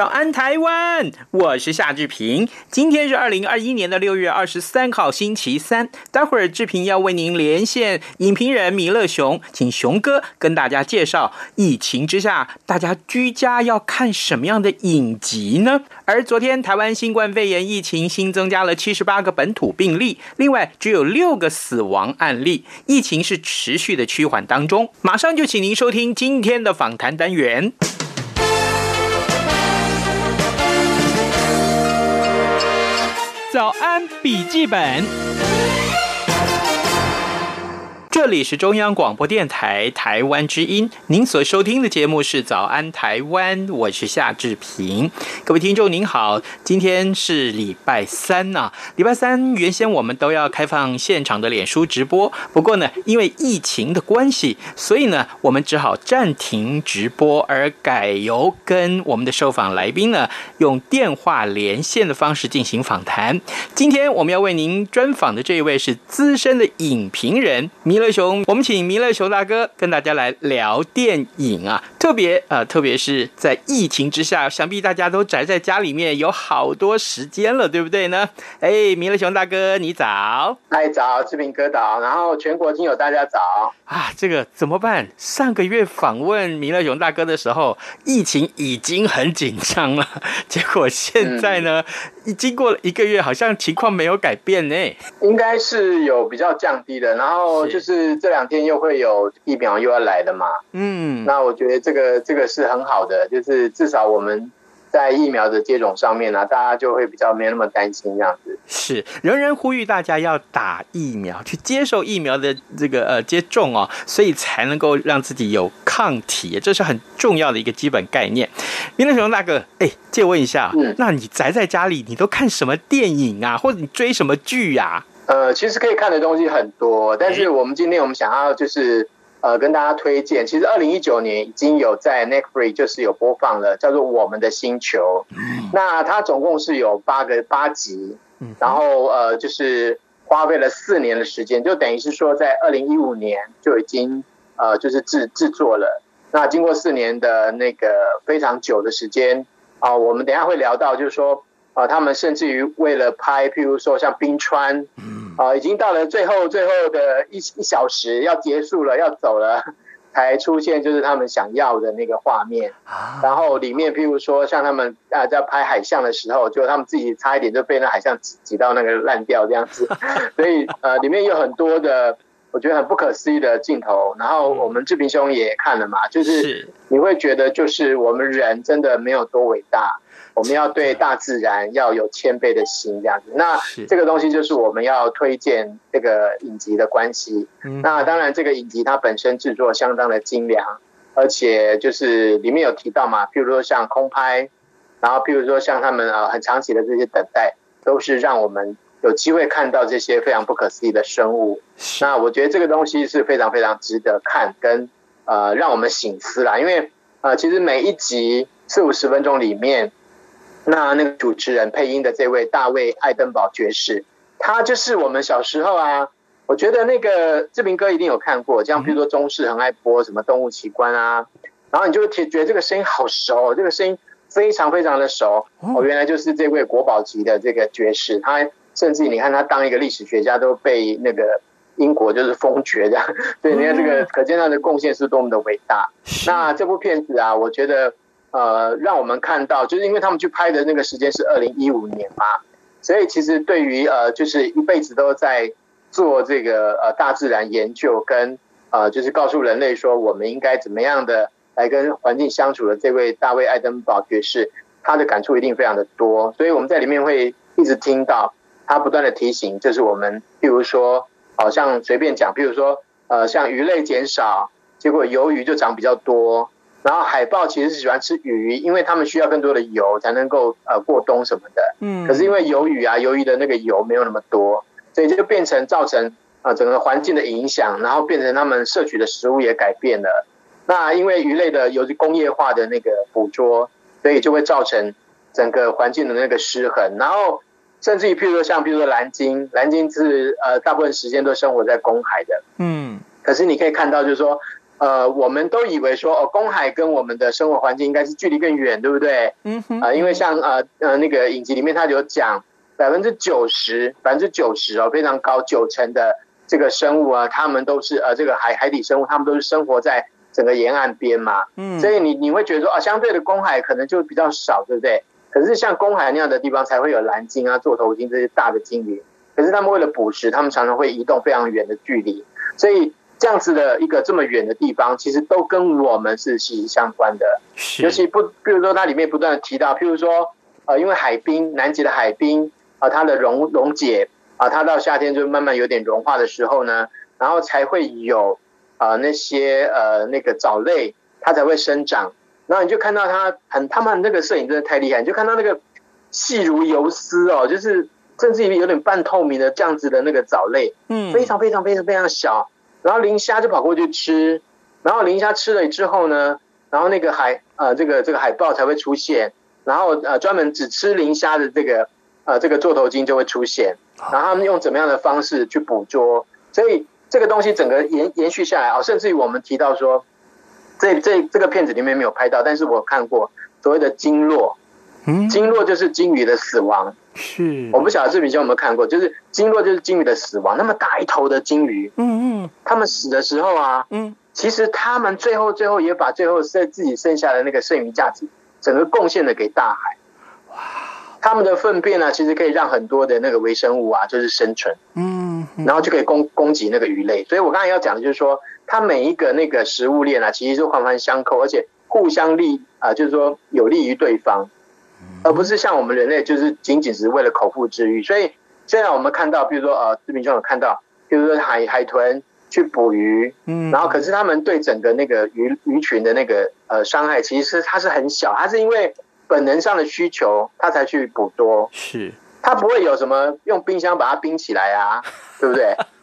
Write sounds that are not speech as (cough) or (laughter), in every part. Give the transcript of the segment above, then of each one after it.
早安，台湾！我是夏志平。今天是二零二一年的六月二十三号，星期三。待会儿志平要为您连线影评人米勒熊，请熊哥跟大家介绍疫情之下大家居家要看什么样的影集呢？而昨天台湾新冠肺炎疫情新增加了七十八个本土病例，另外只有六个死亡案例，疫情是持续的趋缓当中。马上就请您收听今天的访谈单元。早安，笔记本。这里是中央广播电台台湾之音，您所收听的节目是《早安台湾》，我是夏志平。各位听众您好，今天是礼拜三呐、啊。礼拜三原先我们都要开放现场的脸书直播，不过呢，因为疫情的关系，所以呢，我们只好暂停直播，而改由跟我们的受访来宾呢，用电话连线的方式进行访谈。今天我们要为您专访的这一位是资深的影评人弥勒。熊，我们请弥勒熊大哥跟大家来聊电影啊，特别呃，特别是在疫情之下，想必大家都宅在家里面有好多时间了，对不对呢？哎，弥勒熊大哥，你早！嗨，早，志平哥早，然后全国听友大家早啊！这个怎么办？上个月访问弥勒熊大哥的时候，疫情已经很紧张了，(laughs) 结果现在呢，嗯、经过了一个月，好像情况没有改变呢。应该是有比较降低的，然后就是。是这两天又会有疫苗又要来了嘛？嗯，那我觉得这个这个是很好的，就是至少我们在疫苗的接种上面呢、啊，大家就会比较没那么担心这样子。是，仍然呼吁大家要打疫苗，去接受疫苗的这个呃接种哦，所以才能够让自己有抗体，这是很重要的一个基本概念。弥勒熊大哥，哎，借问一下，嗯，那你宅在家里，你都看什么电影啊，或者你追什么剧呀、啊？呃，其实可以看的东西很多，但是我们今天我们想要就是呃跟大家推荐，其实二零一九年已经有在 Netflix 就是有播放了，叫做《我们的星球》。那它总共是有八个八集，然后呃就是花费了四年的时间，就等于是说在二零一五年就已经呃就是制制作了。那经过四年的那个非常久的时间啊，呃，我们等一下会聊到，就是说。啊，他们甚至于为了拍，譬如说像冰川，啊，已经到了最后最后的一一小时要结束了，要走了，才出现就是他们想要的那个画面。然后里面譬如说像他们啊在拍海象的时候，就他们自己差一点就被那海象挤挤到那个烂掉这样子。(laughs) 所以呃，里面有很多的我觉得很不可思议的镜头。然后我们志平兄也看了嘛，就是你会觉得就是我们人真的没有多伟大。我们要对大自然要有谦卑的心，这样子。那这个东西就是我们要推荐这个影集的关系。那当然，这个影集它本身制作相当的精良，而且就是里面有提到嘛，譬如说像空拍，然后譬如说像他们呃很长期的这些等待，都是让我们有机会看到这些非常不可思议的生物。那我觉得这个东西是非常非常值得看，跟呃让我们醒思啦。因为呃其实每一集四五十分钟里面。那那个主持人配音的这位大卫爱登堡爵士，他就是我们小时候啊，我觉得那个志平哥一定有看过，像比如说中视很爱播什么动物奇观啊，然后你就会觉得这个声音好熟，这个声音非常非常的熟，哦，原来就是这位国宝级的这个爵士，他甚至你看他当一个历史学家都被那个英国就是封爵这样，对，你看这个可见他的贡献是多么的伟大。那这部片子啊，我觉得。呃，让我们看到，就是因为他们去拍的那个时间是二零一五年嘛，所以其实对于呃，就是一辈子都在做这个呃大自然研究跟呃，就是告诉人类说我们应该怎么样的来跟环境相处的这位大卫爱登堡爵士，他的感触一定非常的多，所以我们在里面会一直听到他不断的提醒，就是我们，譬如说好像随便讲，譬如说呃，像鱼类减少，结果鱿鱼就长比较多。然后海豹其实是喜欢吃鱼，因为它们需要更多的油才能够呃过冬什么的。嗯。可是因为鱿鱼啊，鱿鱼的那个油没有那么多，所以就变成造成啊、呃、整个环境的影响，然后变成他们摄取的食物也改变了。那因为鱼类的由于工业化的那个捕捉，所以就会造成整个环境的那个失衡。然后甚至于譬如说像譬如说蓝鲸，蓝鲸是呃大部分时间都生活在公海的。嗯。可是你可以看到就是说。呃，我们都以为说哦，公海跟我们的生活环境应该是距离更远，对不对？嗯哼。啊、呃，因为像呃呃那个影集里面，它有讲百分之九十，百分之九十哦，非常高，九成的这个生物啊，他们都是呃这个海海底生物，他们都是生活在整个沿岸边嘛。嗯。所以你你会觉得说啊、呃，相对的公海可能就比较少，对不对？可是像公海那样的地方，才会有蓝鲸啊、座头鲸这些大的鲸鱼。可是他们为了捕食，他们常常会移动非常远的距离，所以。这样子的一个这么远的地方，其实都跟我们是息息相关的。尤其不，比如说它里面不断的提到，譬如说，呃，因为海冰，南极的海冰啊，它的溶溶解啊，它到夏天就慢慢有点融化的时候呢，然后才会有啊那些呃那个藻类，它才会生长。然后你就看到他很，他们那个摄影真的太厉害，你就看到那个细如游丝哦，就是甚至于有点半透明的这样子的那个藻类，嗯，非常非常非常非常小。然后磷虾就跑过去吃，然后磷虾吃了之后呢，然后那个海呃这个这个海豹才会出现，然后呃专门只吃磷虾的这个呃这个座头鲸就会出现，然后他们用怎么样的方式去捕捉，所以这个东西整个延延续下来啊，甚至于我们提到说，这这这个片子里面没有拍到，但是我看过所谓的鲸落，嗯，鲸落就是鲸鱼的死亡。是，我不晓得视频有没有看过，就是鲸落就是鲸鱼的死亡，那么大一头的鲸鱼，嗯嗯，他们死的时候啊，嗯，其实他们最后最后也把最后剩自己剩下的那个剩余价值，整个贡献了给大海。哇，他们的粪便呢、啊，其实可以让很多的那个微生物啊，就是生存，嗯，然后就可以供供给那个鱼类。所以我刚才要讲的就是说，它每一个那个食物链啊，其实是环环相扣，而且互相利啊，就是说有利于对方。而不是像我们人类，就是仅仅只是为了口腹之欲。所以现在我们看到，比如说呃，视频中有看到，比如说海海豚去捕鱼，嗯，然后可是他们对整个那个鱼鱼群的那个呃伤害，其实它是很小，它是因为本能上的需求，它才去捕捉。是，它不会有什么用冰箱把它冰起来啊，对不对？(laughs)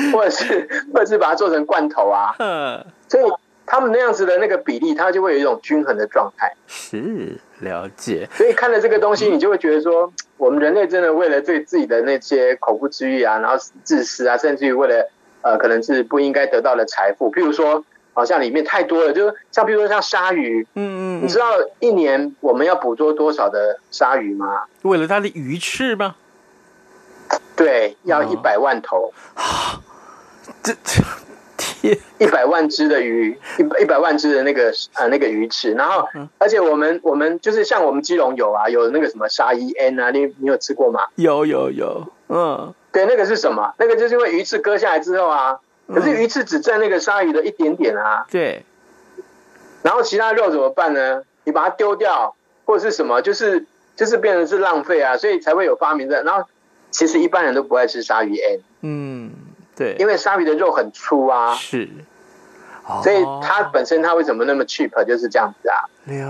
(laughs) 或者是 (laughs) 或者是把它做成罐头啊，嗯，所以。他们那样子的那个比例，它就会有一种均衡的状态。是了解，所以看了这个东西，你就会觉得说，我们人类真的为了对自己的那些口腹之欲啊，然后自私啊，甚至于为了呃，可能是不应该得到的财富，譬如说，好像里面太多了，就是像比如说像鲨鱼，嗯嗯，你知道一年我们要捕捉多少的鲨鱼吗？为了它的鱼翅吗？对，要一百万头。哦、(laughs) 这 (laughs) 这。一百万只的鱼，一一百万只的那个呃那个鱼翅，然后而且我们我们就是像我们基隆有啊，有那个什么鲨鱼烟啊，你你有吃过吗？有有有，嗯，对，那个是什么？那个就是因为鱼翅割下来之后啊，可是鱼翅只占那个鲨鱼的一点点啊，对，然后其他肉怎么办呢？你把它丢掉或者是什么，就是就是变成是浪费啊，所以才会有发明的。然后其实一般人都不爱吃鲨鱼 N，，嗯。对，因为鲨鱼的肉很粗啊，是，哦、所以它本身它为什么那么 cheap 就是这样子啊。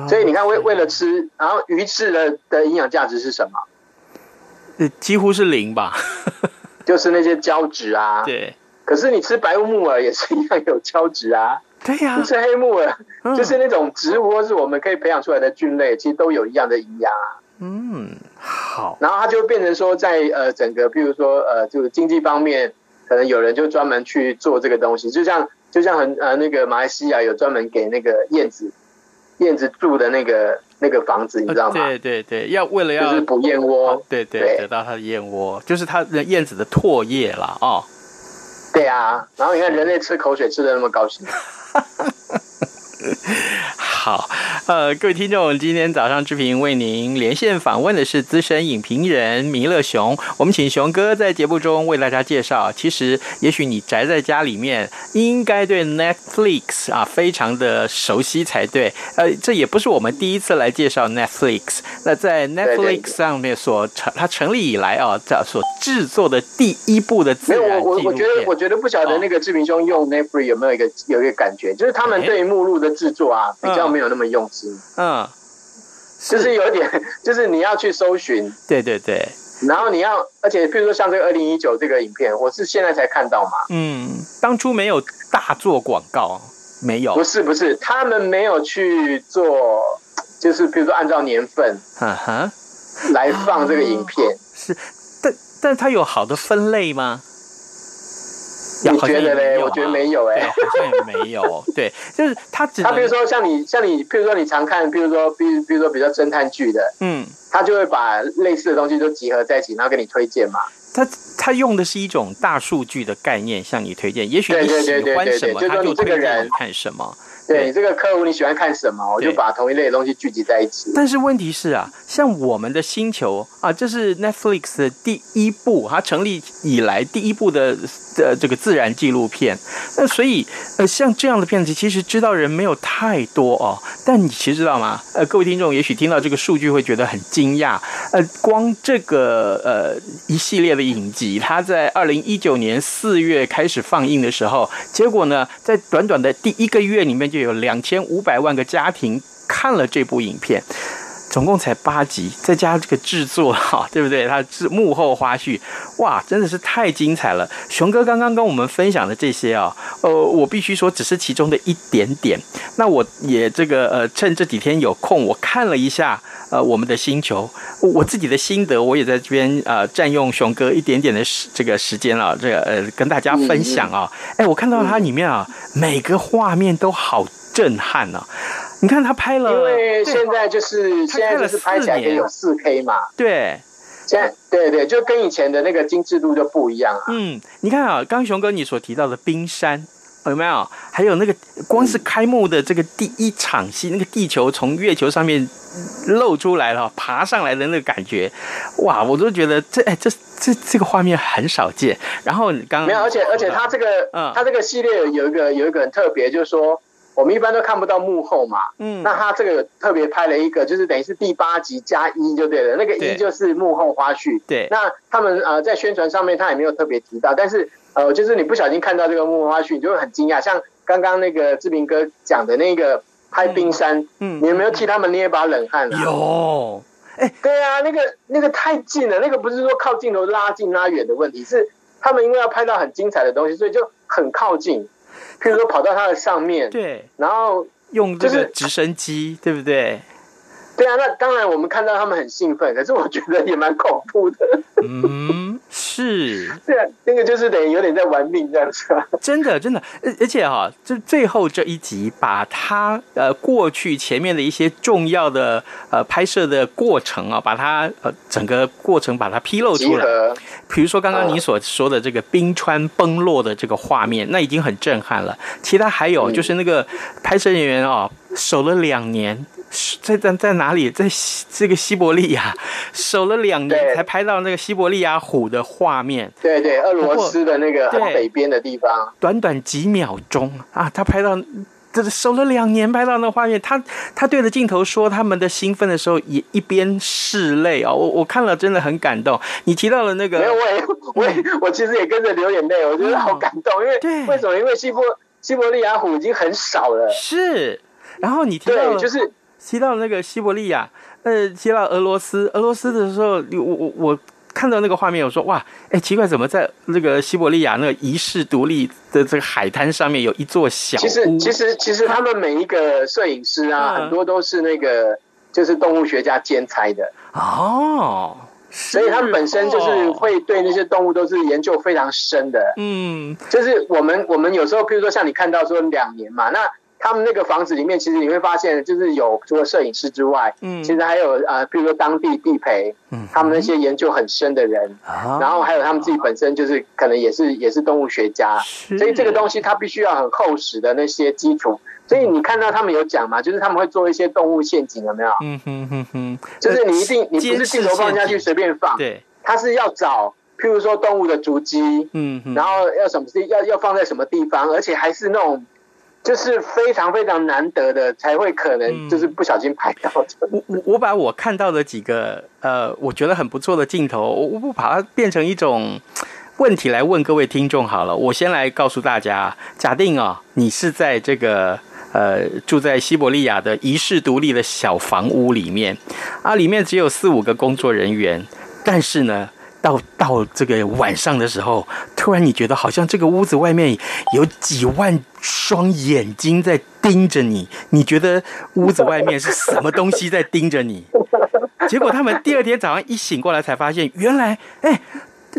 所以你看为为了吃，然后鱼翅的的营养价值是什么？几乎是零吧，(laughs) 就是那些胶质啊。对，可是你吃白木耳也是一样有胶质啊。对呀、啊，你吃黑木耳，嗯、就是那种植物或是我们可以培养出来的菌类，其实都有一样的营养啊。嗯，好。然后它就变成说在，在呃整个，比如说呃，就是经济方面。可能有人就专门去做这个东西，就像就像很呃那个马来西亚有专门给那个燕子燕子住的那个那个房子，你知道吗？对对对，要为了要就是补燕窝，对对，对，得到它的燕窝，就是它的燕子的唾液啦。哦。对啊，然后你看人类吃口水吃的那么高兴。(laughs) 好，呃，各位听众，今天早上志平为您连线访问的是资深影评人弥勒熊。我们请熊哥在节目中为大家介绍。其实，也许你宅在家里面，应该对 Netflix 啊非常的熟悉才对。呃，这也不是我们第一次来介绍 Netflix。那在 Netflix 上面所成，它成立以来啊，在所制作的第一部的自然纪录片。我我觉得，我觉得不晓得那个志平兄用 Netflix 有没有一个有一个感觉，就是他们对目录的制作啊，比较没有那么用心。嗯，就是有点，(laughs) 就是你要去搜寻，对对对，然后你要，而且譬如说像这个二零一九这个影片，我是现在才看到嘛，嗯，当初没有大做广告，没有，不是不是，他们没有去做，就是比如说按照年份，嗯哼，来放这个影片，是，但但它有好的分类吗？你觉得嘞？我觉得没有哎、欸，好像也没有。对，就是他只他比如说像你像你，譬如说你常看，比如说比比如说比较侦探剧的，嗯，他就会把类似的东西都集合在一起，然后给你推荐嘛。他他用的是一种大数据的概念向你推荐，也许你喜欢什么，他就推荐你看什么。对，你这个客户你喜欢看什么，我就把同一类的东西聚集在一起。但是问题是啊，像我们的星球啊，这是 Netflix 的第一部，它成立以来第一部的的这个自然纪录片。那所以呃，像这样的片子，其实知道人没有太多哦。但你其实知道吗？呃，各位听众也许听到这个数据会觉得很惊讶。呃，光这个呃一系列的影集，它在二零一九年四月开始放映的时候，结果呢，在短短的第一个月里面就有两千五百万个家庭看了这部影片，总共才八集，再加这个制作哈，(laughs) 对不对？它是幕后花絮，哇，真的是太精彩了。熊哥刚刚跟我们分享的这些啊，呃，我必须说只是其中的一点点。那我也这个呃，趁这几天有空，我看了一下呃我们的星球，我自己的心得，我也在这边呃占用熊哥一点点的时这个时间啊，这个呃跟大家分享啊。哎，我看到它里面啊，每个画面都好。震撼呢、啊！你看他拍了，因为现在就是现在就是拍起来也有四 K 嘛。对，现在对对，就跟以前的那个精致度就不一样啊。嗯，你看啊，刚雄哥你所提到的冰山有没有？还有那个光是开幕的这个第一场戏，那个地球从月球上面露出来了，爬上来的那个感觉，哇！我都觉得这哎这这这个画面很少见。然后你刚刚没有，而且而且他这个嗯，他这个系列有一个有一个很特别，就是说。我们一般都看不到幕后嘛，嗯，那他这个特别拍了一个，就是等于是第八集加一就对了，那个一就是幕后花絮，对。那他们呃在宣传上面他也没有特别提到，但是呃就是你不小心看到这个幕后花絮，你就会很惊讶。像刚刚那个志平哥讲的那个拍冰山，嗯，嗯，你有没有替他们捏一把冷汗啊？有，哎、欸，对啊，那个那个太近了，那个不是说靠镜头拉近拉远的问题，是他们因为要拍到很精彩的东西，所以就很靠近。譬如说跑到它的上面，对，然后用这个直升机，对不对？对啊，那当然我们看到他们很兴奋，可是我觉得也蛮恐怖的。(laughs) 嗯，是。对啊，那个就是等于有点在玩命这样子。(laughs) 真的，真的，而而且哈，就最后这一集，把他呃过去前面的一些重要的呃拍摄的过程啊，把它呃整个过程把它披露出来。比如说刚刚你所说的这个冰川崩落的这个画面，那已经很震撼了。其他还有就是那个拍摄人员啊，守了两年。在在在哪里？在西这个西伯利亚守了两年才拍到那个西伯利亚虎的画面。对对，俄罗斯的那个北边的地方，短短几秒钟啊，他拍到这守了两年拍到那画面。他他对着镜头说他们的兴奋的时候，也一边拭泪哦。我我看了真的很感动。你提到了那个，没有，我也 (laughs) 我也我其实也跟着流眼泪，我觉得好感动。因为对，为什么？因为西伯西伯利亚虎已经很少了。是，然后你提到了就是。提到那个西伯利亚，呃，提到俄罗斯，俄罗斯的时候，我我我看到那个画面，我说哇，哎，奇怪，怎么在那个西伯利亚那个遗世独立的这个海滩上面有一座小屋？其实其实其实他们每一个摄影师啊，很多都是那个就是动物学家兼差的哦，所以他们本身就是会对那些动物都是研究非常深的。嗯，就是我们我们有时候，譬如说像你看到说两年嘛，那。他们那个房子里面，其实你会发现，就是有除了摄影师之外，嗯，其实还有呃，比如说当地地陪，嗯，他们那些研究很深的人，啊，然后还有他们自己本身就是可能也是也是动物学家，所以这个东西它必须要很厚实的那些基础。所以你看到他们有讲嘛，就是他们会做一些动物陷阱，有没有？嗯哼哼哼，就是你一定你不是镜头放下去随便放，对，他是要找，譬如说动物的足迹，嗯，然后要什么事要要放在什么地方，而且还是那种。就是非常非常难得的，才会可能就是不小心拍到的。我我我把我看到的几个呃，我觉得很不错的镜头，我我不把它变成一种问题来问各位听众好了。我先来告诉大家，假定啊、哦，你是在这个呃住在西伯利亚的遗世独立的小房屋里面啊，里面只有四五个工作人员，但是呢。到到这个晚上的时候，突然你觉得好像这个屋子外面有几万双眼睛在盯着你，你觉得屋子外面是什么东西在盯着你？结果他们第二天早上一醒过来，才发现原来，哎，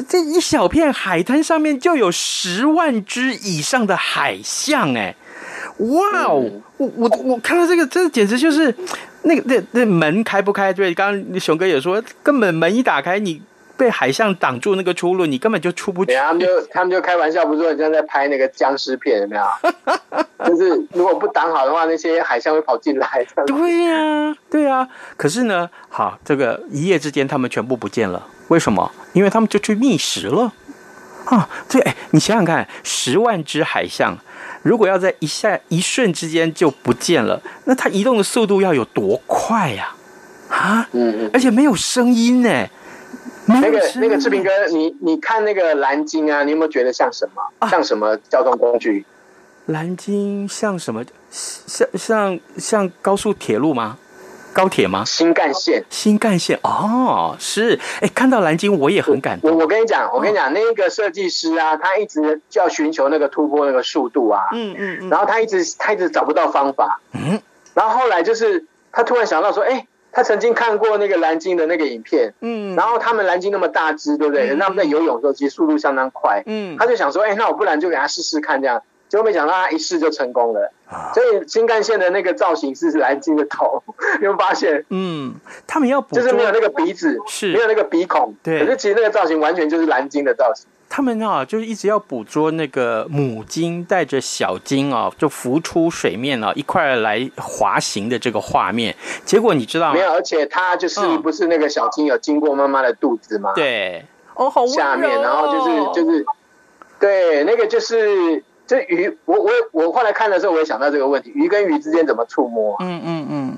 这一小片海滩上面就有十万只以上的海象，哎，哇哦！我我我看到这个，这简直就是那个那那门开不开？对，刚刚熊哥也说，根本门一打开你。被海象挡住那个出路，你根本就出不去。他们就 (laughs) 他们就开玩笑，不是说你像在拍那个僵尸片，有没有？(laughs) 就是如果不挡好的话，那些海象会跑进来。对呀、啊，对呀、啊。可是呢，好，这个一夜之间他们全部不见了。为什么？因为他们就去觅食了。啊，对，哎，你想想看，十万只海象，如果要在一下一瞬之间就不见了，那它移动的速度要有多快呀？啊，啊嗯嗯，而且没有声音呢。那个那个志平哥，你你看那个蓝鲸啊，你有没有觉得像什么？啊、像什么交通工具？蓝鲸像什么？像像像高速铁路吗？高铁吗？新干线。新干线哦，是。哎，看到蓝鲸我也很感动。我我跟你讲，我跟你讲，那个设计师啊，他一直就要寻求那个突破那个速度啊，嗯嗯嗯，然后他一直他一直找不到方法，嗯，然后后来就是他突然想到说，哎。他曾经看过那个蓝鲸的那个影片，嗯，然后他们蓝鲸那么大只，对不对？那他们在游泳的时候其实速度相当快，嗯，他就想说，哎，那我不然就给他试试看这样，结果没想到他一试就成功了，所以新干线的那个造型是蓝鲸的头，你 (laughs) 有没有发现？嗯，他们要就是没有那个鼻子，是。没有那个鼻孔，对，可是其实那个造型完全就是蓝鲸的造型。他们啊，就是一直要捕捉那个母鲸带着小鲸啊，就浮出水面啊，一块来滑行的这个画面。结果你知道吗？没有，而且它就是不是那个小鲸有经过妈妈的肚子吗？对，哦，好。下面，然后就是就是，对，那个就是这鱼。我我我后来看的时候，我也想到这个问题：鱼跟鱼之间怎么触摸？嗯嗯嗯。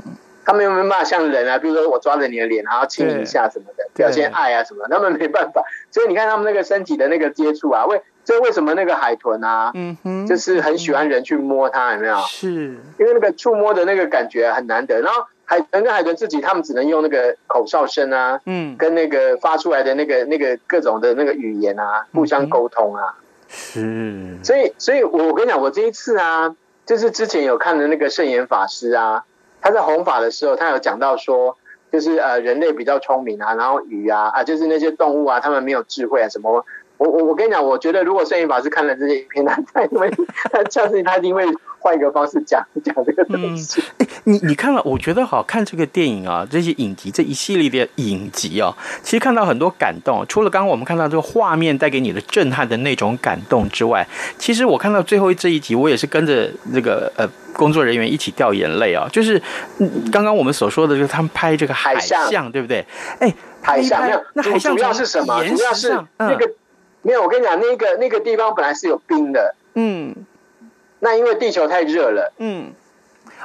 他们有没有办法像人啊？比如说我抓着你的脸，然后亲你一下什么的，表现爱啊什么？他们没办法。所以你看他们那个身体的那个接触啊，(laughs) 为这为什么那个海豚啊，嗯哼，就是很喜欢人去摸它，有没有？是，因为那个触摸的那个感觉很难得。然后海豚跟海豚自己，他们只能用那个口哨声啊，嗯，跟那个发出来的那个那个各种的那个语言啊，互相沟通啊。是。所以，所以我我跟你讲，我这一次啊，就是之前有看的那个圣严法师啊。他在弘法的时候，他有讲到说，就是呃，人类比较聪明啊，然后鱼啊啊，就是那些动物啊，他们没有智慧啊，什么？我我我跟你讲，我觉得如果摄影法师看了这些影片，(laughs) 他他因为他下次他一定会换一个方式讲讲这个东西。哎、嗯，你你看了？我觉得好看这个电影啊，这些影集这一系列的影集啊，其实看到很多感动。除了刚刚我们看到这个画面带给你的震撼的那种感动之外，其实我看到最后这一集，我也是跟着这个呃工作人员一起掉眼泪啊。就是刚刚我们所说的，就是他们拍这个海象，海象对不对？哎，海象那海象主要是什么？主要是那个。没有，我跟你讲，那个那个地方本来是有冰的，嗯，那因为地球太热了，嗯，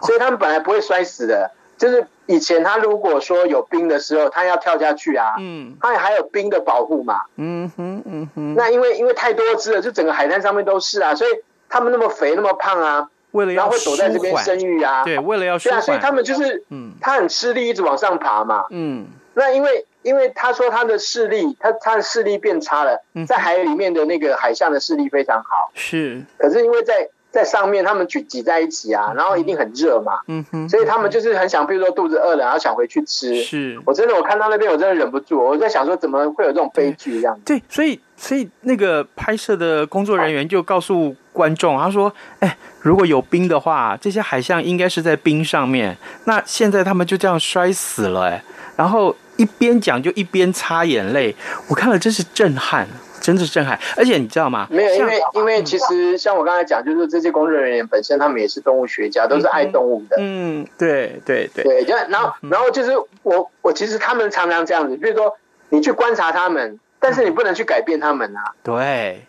所以他们本来不会摔死的。就是以前他如果说有冰的时候，他要跳下去啊，嗯，他还有冰的保护嘛，嗯哼，嗯哼。那因为因为太多只了，就整个海滩上面都是啊，所以他们那么肥那么胖啊，为了要然后会躲在这边生育啊，对，为了要对啊，所以他们就是，嗯，他很吃力，一直往上爬嘛，嗯，那因为。因为他说他的视力，他他的视力变差了，在海里面的那个海象的视力非常好，是。可是因为在在上面，他们挤挤在一起啊，然后一定很热嘛，嗯哼，所以他们就是很想，比如说肚子饿了，然后想回去吃。是我真的，我看到那边，我真的忍不住，我在想说，怎么会有这种悲剧这样子？对，所以所以那个拍摄的工作人员就告诉观众，他说：“哎，如果有冰的话，这些海象应该是在冰上面。那现在他们就这样摔死了，哎，然后一边讲就一边擦眼泪，我看了真是震撼。”真的是震撼，而且你知道吗？没有，因为因为其实像我刚才讲，就是这些工作人员本身他们也是动物学家，都是爱动物的。嗯，对对对对，就然后然后就是我我其实他们常常这样子，比如说你去观察他们，但是你不能去改变他们啊。对，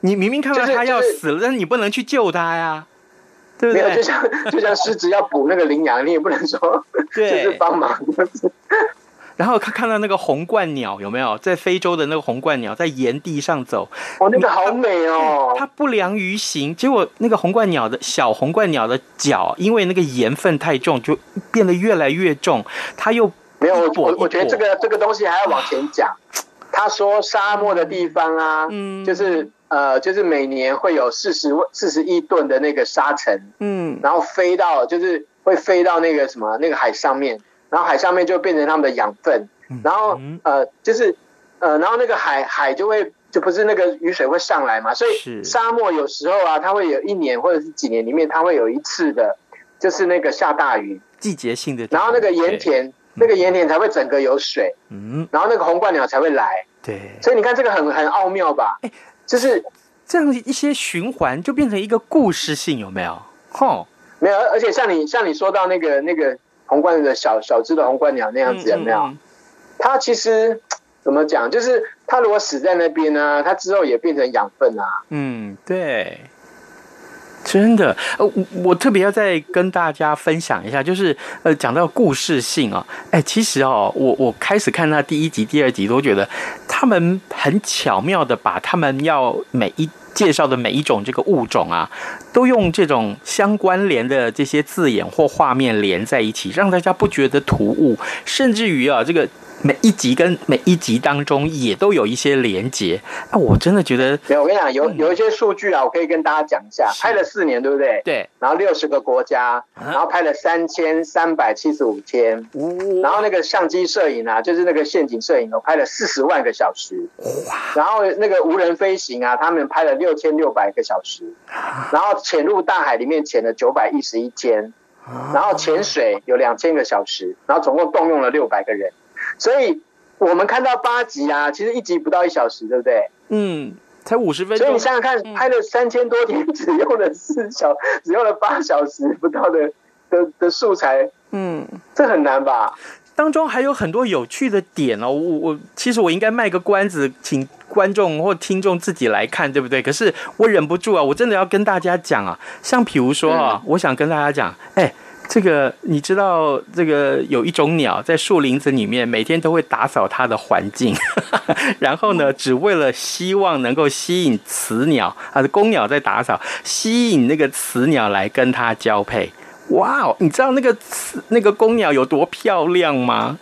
你明明看到他要死了，但是你不能去救他呀，对不对？没有，就像 (laughs) 就像狮子要捕那个羚羊，你也不能说就是帮忙。然后看看到那个红冠鸟有没有在非洲的那个红冠鸟在岩地上走？哦，那个好美哦！它不良于行，结果那个红冠鸟的小红冠鸟的脚，因为那个盐分太重，就变得越来越重。它又没有我，我觉得这个这个东西还要往前讲。他说沙漠的地方啊，嗯，就是呃，就是每年会有四十万四十亿吨的那个沙尘，嗯，然后飞到就是会飞到那个什么那个海上面。然后海上面就变成他们的养分，然后呃就是呃然后那个海海就会就不是那个雨水会上来嘛，所以沙漠有时候啊，它会有一年或者是几年里面，它会有一次的，就是那个下大雨，季节性的，然后那个盐田那个盐田才会整个有水，嗯，然后那个红冠鸟才会来，对，所以你看这个很很奥妙吧？哎，就是这样一些循环就变成一个故事性，有没有？吼，没有，而且像你像你说到那个那个。红冠的小小只的红冠鸟那样子有没有？它其实怎么讲？就是它如果死在那边呢，它之后也变成养分啊。嗯，对，真的。呃，我我特别要再跟大家分享一下，就是呃，讲到故事性啊，哎，其实哦，我我开始看它第一集、第二集，都觉得他们很巧妙的把他们要每一。介绍的每一种这个物种啊，都用这种相关联的这些字眼或画面连在一起，让大家不觉得突兀，甚至于啊，这个。每一集跟每一集当中也都有一些连结，啊，我真的觉得，没有，我跟你讲，有有一些数据啊，我可以跟大家讲一下。拍了四年，对不对？对。然后六十个国家，然后拍了三千三百七十五天，然后那个相机摄影啊，就是那个陷阱摄影，我拍了四十万个小时。哇！然后那个无人飞行啊，他们拍了六千六百个小时，然后潜入大海里面潜了九百一十一天，然后潜水有两千个小时，然后总共动用了六百个人。所以，我们看到八集啊，其实一集不到一小时，对不对？嗯，才五十分钟。所以你想想看，拍了三千多天，只用了四小，(laughs) 只用了八小时不到的的的素材，嗯，这很难吧？当中还有很多有趣的点哦。我我其实我应该卖个关子，请观众或听众自己来看，对不对？可是我忍不住啊，我真的要跟大家讲啊，像比如说啊，嗯、我想跟大家讲，哎。这个你知道，这个有一种鸟在树林子里面，每天都会打扫它的环境，(laughs) 然后呢，只为了希望能够吸引雌鸟，它的公鸟在打扫，吸引那个雌鸟来跟它交配。哇哦，你知道那个雌那个公鸟有多漂亮吗？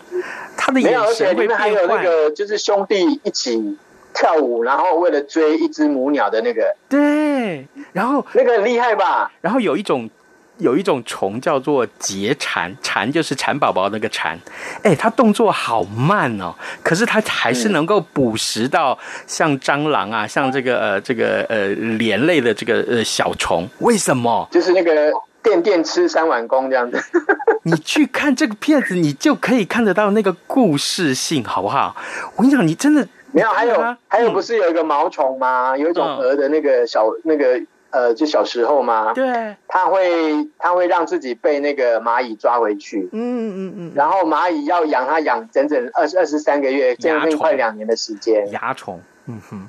它的眼神会变坏。还有那个就是兄弟一起跳舞，然后为了追一只母鸟的那个。对，然后那个很厉害吧？然后有一种。有一种虫叫做结蝉，蝉就是蝉宝宝那个蝉，哎，它动作好慢哦，可是它还是能够捕食到像蟑螂啊，像这个呃这个呃莲类的这个呃小虫。为什么？就是那个电电吃三碗公这样子。(laughs) 你去看这个片子，你就可以看得到那个故事性，好不好？我跟你讲，你真的没有，还有还有，不是有一个毛虫吗？有一种蛾的那个小那个。呃，就小时候嘛，对，他会他会让自己被那个蚂蚁抓回去，嗯嗯嗯，然后蚂蚁要养它养整整二十二十三个月，将近快两年的时间。蚜虫，嗯哼，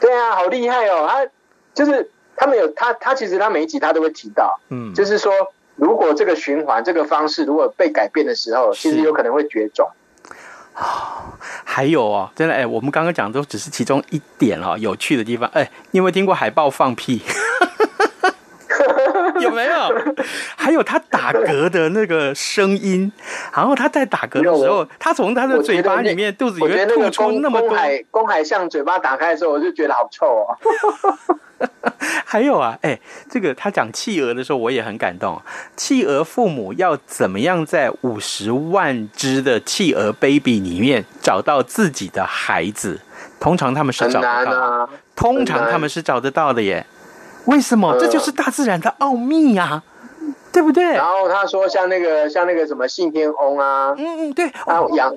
对啊，好厉害哦！他就是他们有他他其实他每一集他都会提到，嗯，就是说如果这个循环这个方式如果被改变的时候，其实有可能会绝种。啊，还有哦，真的哎，我们刚刚讲的都只是其中一点哦，有趣的地方哎，你有没有听过海豹放屁？(laughs) (laughs) 有没有？(laughs) 还有他打嗝的那个声音，然后他在打嗝的时候，他从他的嘴巴里面、肚子里面吐出那么多。公海公海象嘴巴打开的时候，我就觉得好臭哦。(laughs) 还有啊，哎，这个他讲企鹅的时候，我也很感动。企鹅父母要怎么样在五十万只的企鹅 baby 里面找到自己的孩子？通常他们是找得到，啊、通常他们是找得到的耶。为什么？这就是大自然的奥秘呀，呃、对不对？然后他说，像那个像那个什么信天翁啊，嗯嗯，对，然后养。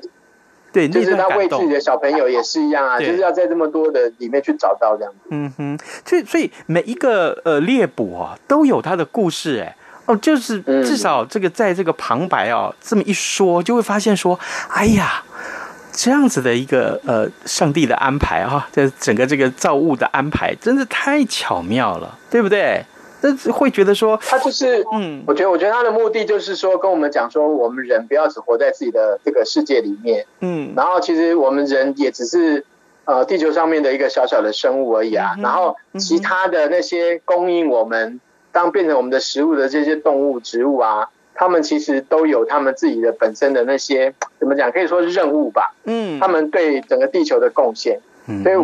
对，就是他喂自己的小朋友也是一样啊，就是要在这么多的里面去找到这样子。嗯哼，所以所以每一个呃猎捕啊都有他的故事哎哦，就是至少这个在这个旁白哦这么一说，就会发现说，哎呀，这样子的一个呃上帝的安排啊，这整个这个造物的安排真的太巧妙了，对不对？但是会觉得说，他就是，嗯，我觉得，我觉得他的目的就是说，跟我们讲说，我们人不要只活在自己的这个世界里面，嗯，然后其实我们人也只是，呃，地球上面的一个小小的生物而已啊，然后其他的那些供应我们当变成我们的食物的这些动物、植物啊，他们其实都有他们自己的本身的那些怎么讲，可以说是任务吧，嗯，他们对整个地球的贡献，所以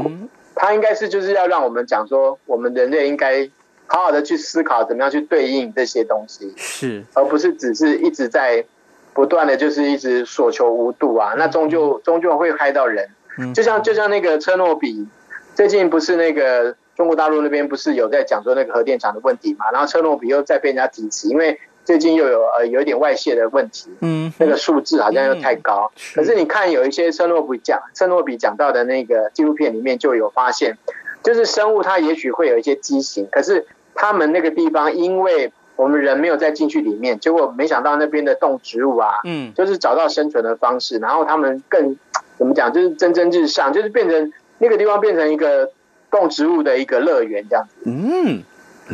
他应该是就是要让我们讲说，我们人类应该。好好的去思考怎么样去对应这些东西，是，而不是只是一直在不断的就是一直所求无度啊，那终究终究会害到人。就像就像那个车诺比，最近不是那个中国大陆那边不是有在讲说那个核电厂的问题嘛，然后车诺比又再被人家提起，因为最近又有呃有一点外泄的问题，嗯，那个数字好像又太高。可是你看有一些圣诺比讲圣诺比讲到的那个纪录片里面就有发现。就是生物，它也许会有一些畸形，可是他们那个地方，因为我们人没有再进去里面，结果没想到那边的动植物啊，嗯，就是找到生存的方式，然后他们更怎么讲，就是蒸蒸日上，就是变成那个地方变成一个动植物的一个乐园这样子，嗯，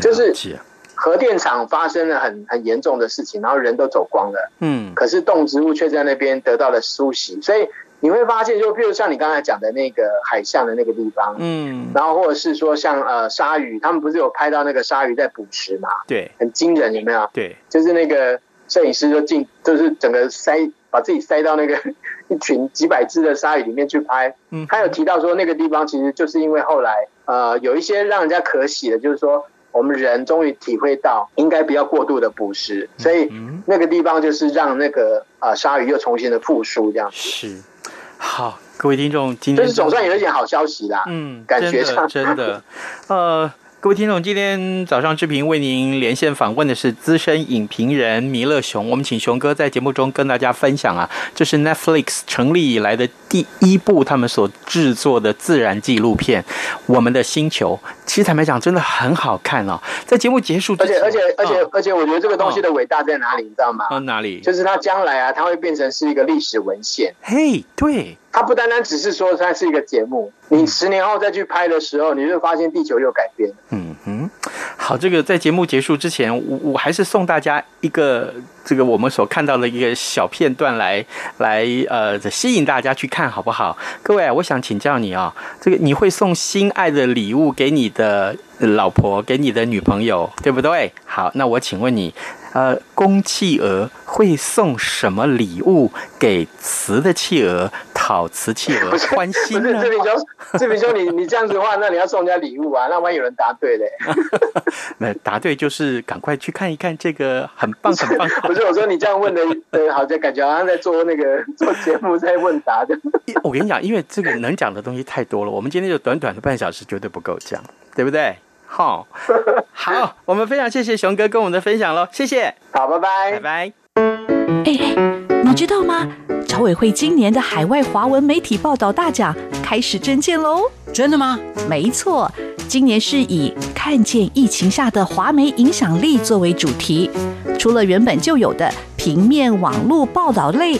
就是核电厂发生了很很严重的事情，然后人都走光了，嗯，可是动植物却在那边得到了苏醒，所以。你会发现，就譬如像你刚才讲的那个海象的那个地方，嗯，然后或者是说像呃鲨鱼，他们不是有拍到那个鲨鱼在捕食嘛？对，很惊人，有没有？对，就是那个摄影师就进，就是整个塞把自己塞到那个 (laughs) 一群几百只的鲨鱼里面去拍。嗯，他有提到说那个地方其实就是因为后来呃有一些让人家可喜的，就是说我们人终于体会到应该不要过度的捕食，所以那个地方就是让那个啊鲨鱼又重新的复苏这样子。是。好，各位听众，今天就是总算有一点好消息啦。嗯，感觉上真的，真的，呃，各位听众，今天早上志平为您连线访问的是资深影评人弥勒熊。我们请熊哥在节目中跟大家分享啊，这是 Netflix 成立以来的第一部他们所制作的自然纪录片《我们的星球》。其实坦白讲，真的很好看哦。在节目结束之前，而且而且而且而且，我觉得这个东西的伟大在哪里，你知道吗？哦，哪里？就是它将来啊，它会变成是一个历史文献。嘿，对。它不单单只是说它是一个节目，你十年后再去拍的时候，你就会发现地球又改变。嗯哼，好，这个在节目结束之前，我我还是送大家一个这个我们所看到的一个小片段来来呃吸引大家去看好不好？各位，我想请教你啊、哦，这个你会送心爱的礼物给你的老婆，给你的女朋友，对不对？好，那我请问你。呃，公企鹅会送什么礼物给雌的企鹅，讨雌企鹅欢心呢？不是，志平兄，志平兄，你你这样子的话，那你要送人家礼物啊？那万一有人答对嘞？(laughs) 那答对就是赶快去看一看这个很棒很棒。(laughs) 不是，我说你这样问的，呃，好像感觉好像在做那个 (laughs) 做节目在问答的。我跟你讲，因为这个能讲的东西太多了，我们今天就短短的半小时绝对不够讲，对不对？好，(laughs) 好，我们非常谢谢熊哥跟我们的分享喽，谢谢，好，拜拜，拜拜。哎哎，你知道吗？侨委会今年的海外华文媒体报道大奖开始征件喽！真的吗？没错，今年是以看见疫情下的华媒影响力作为主题，除了原本就有的平面网络报道类。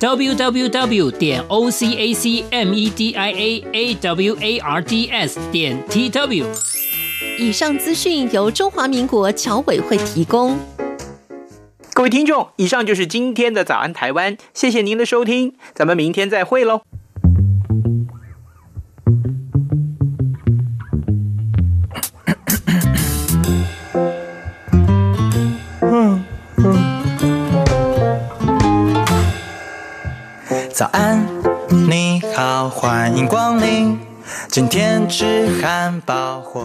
w w w 点 o c a c m e d i a a w a r d s 点 t w。以上资讯由中华民国侨委会提供。各位听众，以上就是今天的早安台湾，谢谢您的收听，咱们明天再会喽。早安，你好，欢迎光临。今天吃汉堡或。